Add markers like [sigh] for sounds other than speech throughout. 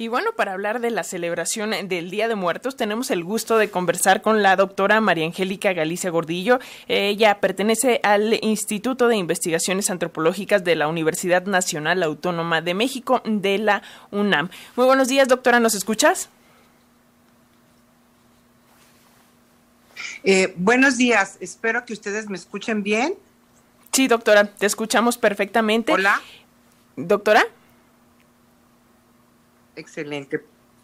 Y bueno, para hablar de la celebración del Día de Muertos, tenemos el gusto de conversar con la doctora María Angélica Galicia Gordillo. Ella pertenece al Instituto de Investigaciones Antropológicas de la Universidad Nacional Autónoma de México, de la UNAM. Muy buenos días, doctora, ¿nos escuchas? Eh, buenos días, espero que ustedes me escuchen bien. Sí, doctora, te escuchamos perfectamente. Hola. Doctora. Excelente.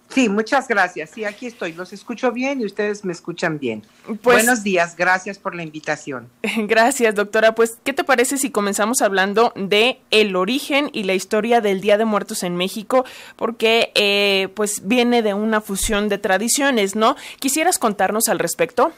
Sí, muchas gracias. Sí, aquí estoy. Los escucho bien y ustedes me escuchan bien. Pues, Buenos días. Gracias por la invitación. [laughs] Gracias, doctora. Pues, ¿qué te parece si comenzamos hablando de el origen y la historia del Día de Muertos en México? Porque, eh, pues, viene de una fusión de tradiciones, ¿no? ¿Quisieras contarnos al respecto?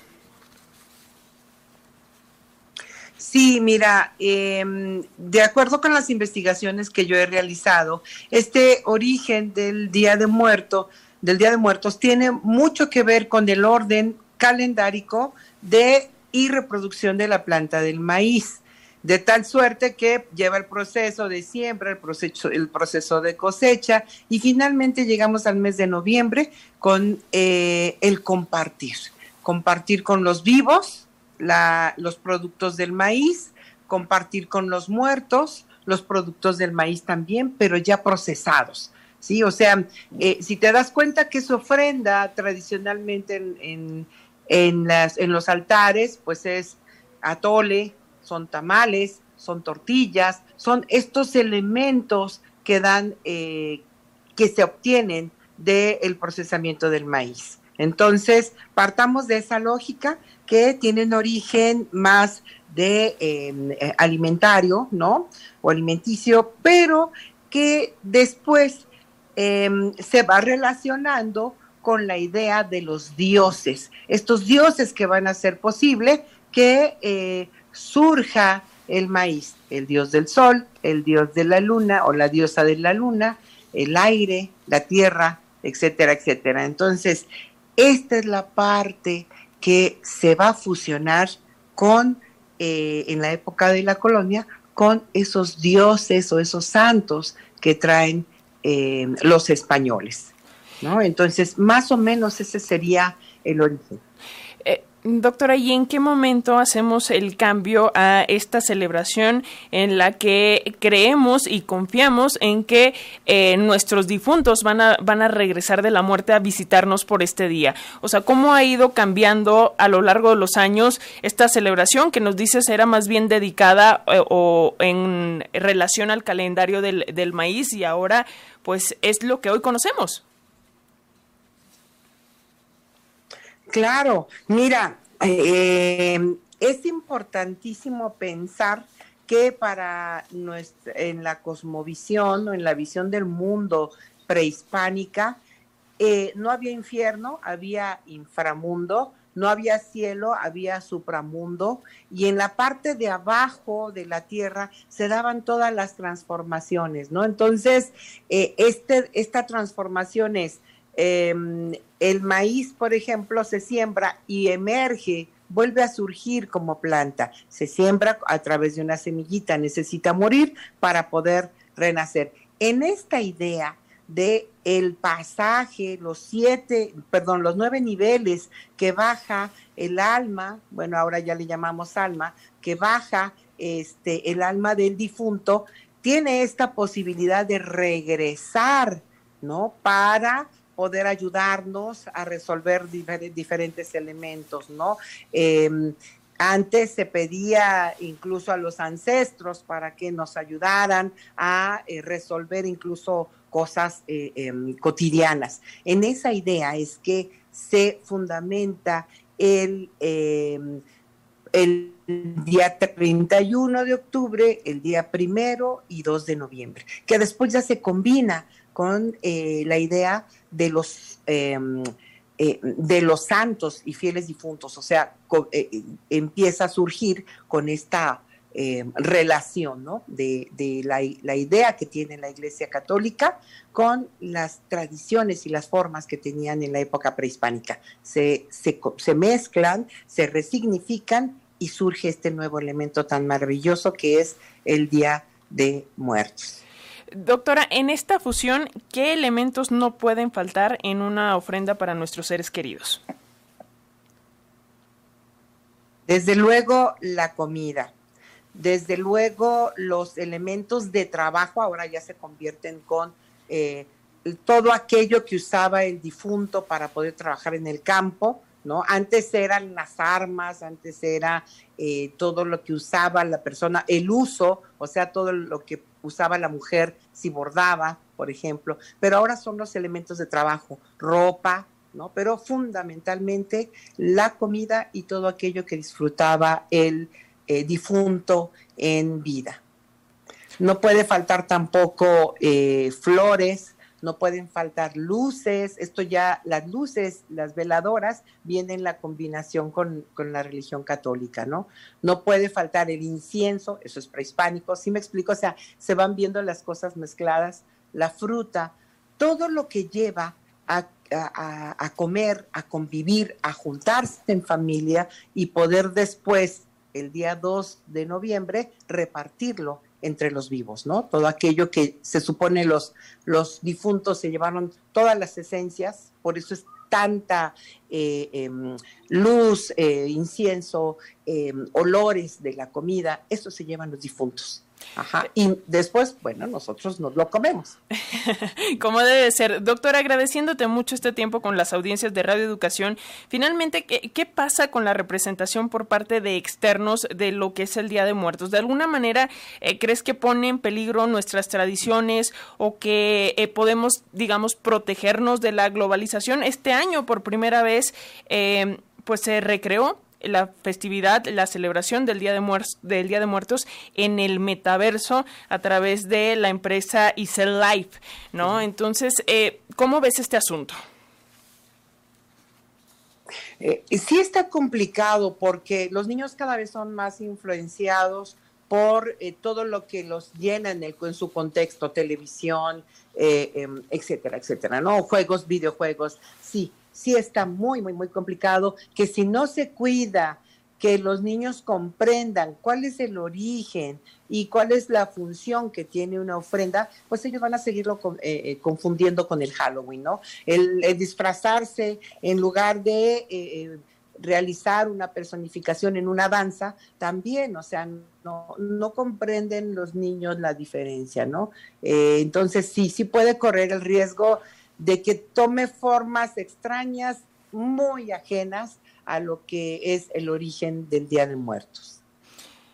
Sí, mira, eh, de acuerdo con las investigaciones que yo he realizado, este origen del Día de Muerto, del Día de Muertos, tiene mucho que ver con el orden calendárico de y reproducción de la planta del maíz, de tal suerte que lleva el proceso de siembra, el proceso, el proceso de cosecha y finalmente llegamos al mes de noviembre con eh, el compartir, compartir con los vivos, los productos del maíz, compartir con los muertos los productos del maíz también, pero ya procesados. Sí, o sea, eh, si te das cuenta que su ofrenda tradicionalmente en, en, en, las, en los altares, pues es atole, son tamales, son tortillas, son estos elementos que dan, eh, que se obtienen del procesamiento del maíz. Entonces, partamos de esa lógica que tienen origen más de eh, alimentario, ¿no? O alimenticio, pero que después eh, se va relacionando con la idea de los dioses, estos dioses que van a hacer posible que eh, surja el maíz, el dios del sol, el dios de la luna o la diosa de la luna, el aire, la tierra, etcétera, etcétera. Entonces, esta es la parte que se va a fusionar con, eh, en la época de la colonia, con esos dioses o esos santos que traen eh, los españoles. ¿no? Entonces, más o menos ese sería el origen. Doctora, ¿y en qué momento hacemos el cambio a esta celebración en la que creemos y confiamos en que eh, nuestros difuntos van a, van a regresar de la muerte a visitarnos por este día? O sea, ¿cómo ha ido cambiando a lo largo de los años esta celebración que nos dices era más bien dedicada eh, o en relación al calendario del, del maíz y ahora pues es lo que hoy conocemos? Claro, mira, eh, es importantísimo pensar que para en la cosmovisión o en la visión del mundo prehispánica, eh, no había infierno, había inframundo, no había cielo, había supramundo, y en la parte de abajo de la tierra se daban todas las transformaciones, ¿no? Entonces, eh, este, esta transformación es eh, el maíz, por ejemplo, se siembra y emerge, vuelve a surgir como planta. Se siembra a través de una semillita, necesita morir para poder renacer. En esta idea de el pasaje, los siete, perdón, los nueve niveles que baja el alma, bueno, ahora ya le llamamos alma, que baja este el alma del difunto, tiene esta posibilidad de regresar, ¿no? Para poder ayudarnos a resolver difer diferentes elementos, ¿no? Eh, antes se pedía incluso a los ancestros para que nos ayudaran a eh, resolver incluso cosas eh, eh, cotidianas. En esa idea es que se fundamenta el, em, el día 31 de octubre, el día primero y 2 de noviembre, que después ya se combina con eh, la idea de los, eh, eh, de los santos y fieles difuntos, o sea, eh, empieza a surgir con esta relación ¿no? de, de la, la, idea que tiene la Iglesia Católica con las tradiciones y las formas que tenían en la época prehispánica. Se, se, se mezclan, se resignifican y surge este nuevo elemento tan maravilloso que es el Día de Muertos. Doctora, en esta fusión, ¿qué elementos no pueden faltar en una ofrenda para nuestros seres queridos? Desde luego la comida, desde luego los elementos de trabajo ahora ya se convierten con eh, todo aquello que usaba el difunto para poder trabajar en el campo, ¿no? Antes eran las armas, antes era eh, todo lo que usaba la persona, el uso, o sea, todo lo que usaba la mujer si bordaba, por ejemplo, pero ahora son los elementos de trabajo, ropa, ¿no? Pero fundamentalmente la comida y todo aquello que disfrutaba el eh, difunto en vida. No puede faltar tampoco eh, flores, no pueden faltar luces, esto ya, las luces, las veladoras, vienen en la combinación con, con, la religión católica, ¿no? No puede faltar el incienso, eso es prehispánico, ¿sí me explico? O sea, se van viendo las cosas mezcladas, la fruta, todo lo que lleva a, a, a comer, a convivir, a juntarse en familia y poder después, el día 2 de noviembre, repartirlo entre los vivos, ¿no? Todo aquello que se supone los, los difuntos se llevaron todas las esencias, por eso es tanta eh, em, luz, eh, incienso, em, olores de la comida, eso se llevan los difuntos. Ajá. Y después, bueno, nosotros nos lo comemos. [laughs] Como debe ser. Doctora, agradeciéndote mucho este tiempo con las audiencias de Radio Educación, finalmente, ¿qué, ¿qué, pasa con la representación por parte de externos de lo que es el Día de Muertos? ¿De alguna manera eh, crees que pone en peligro nuestras tradiciones o que eh, podemos, digamos, protegernos de la globalización? Este año, por primera vez, eh, pues se recreó la festividad, la celebración del Día de, Muertos, del Día de Muertos en el metaverso a través de la empresa Isel Life, ¿no? Entonces, eh, ¿cómo ves este asunto? Eh, sí está complicado porque los niños cada vez son más influenciados por eh, todo lo que los llena en, el, en su contexto, televisión, eh, eh, etcétera, etcétera, ¿no? Juegos, videojuegos, sí, sí está muy, muy, muy complicado, que si no se cuida, que los niños comprendan cuál es el origen y cuál es la función que tiene una ofrenda, pues ellos van a seguirlo con, eh, eh confundiendo con el Halloween, ¿no? El, disfrazarse en lugar de eh, realizar una personificación en una danza, también, o sea, no, no comprenden los niños la diferencia, ¿no? Eh, entonces sí, sí puede correr el riesgo de que tome formas extrañas, muy ajenas a lo que es el origen del Día de Muertos.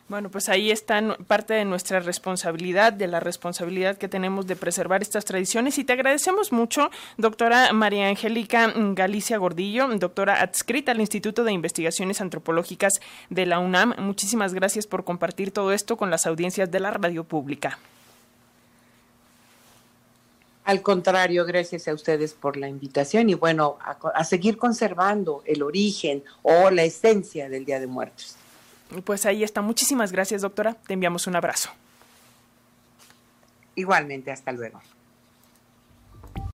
Bueno, pues ahí está parte de nuestra responsabilidad, de la responsabilidad que tenemos de preservar estas tradiciones y te agradecemos mucho, doctora María Angélica Galicia Gordillo, doctora adscrita al Instituto de Investigaciones Antropológicas de la UNAM. Muchísimas gracias por compartir todo esto con las audiencias de la radio pública. Al contrario, gracias a ustedes por la invitación y bueno, a, a seguir conservando el origen o la esencia del Día de Muertos. Pues ahí está. Muchísimas gracias, doctora. Te enviamos un abrazo. Igualmente, hasta luego.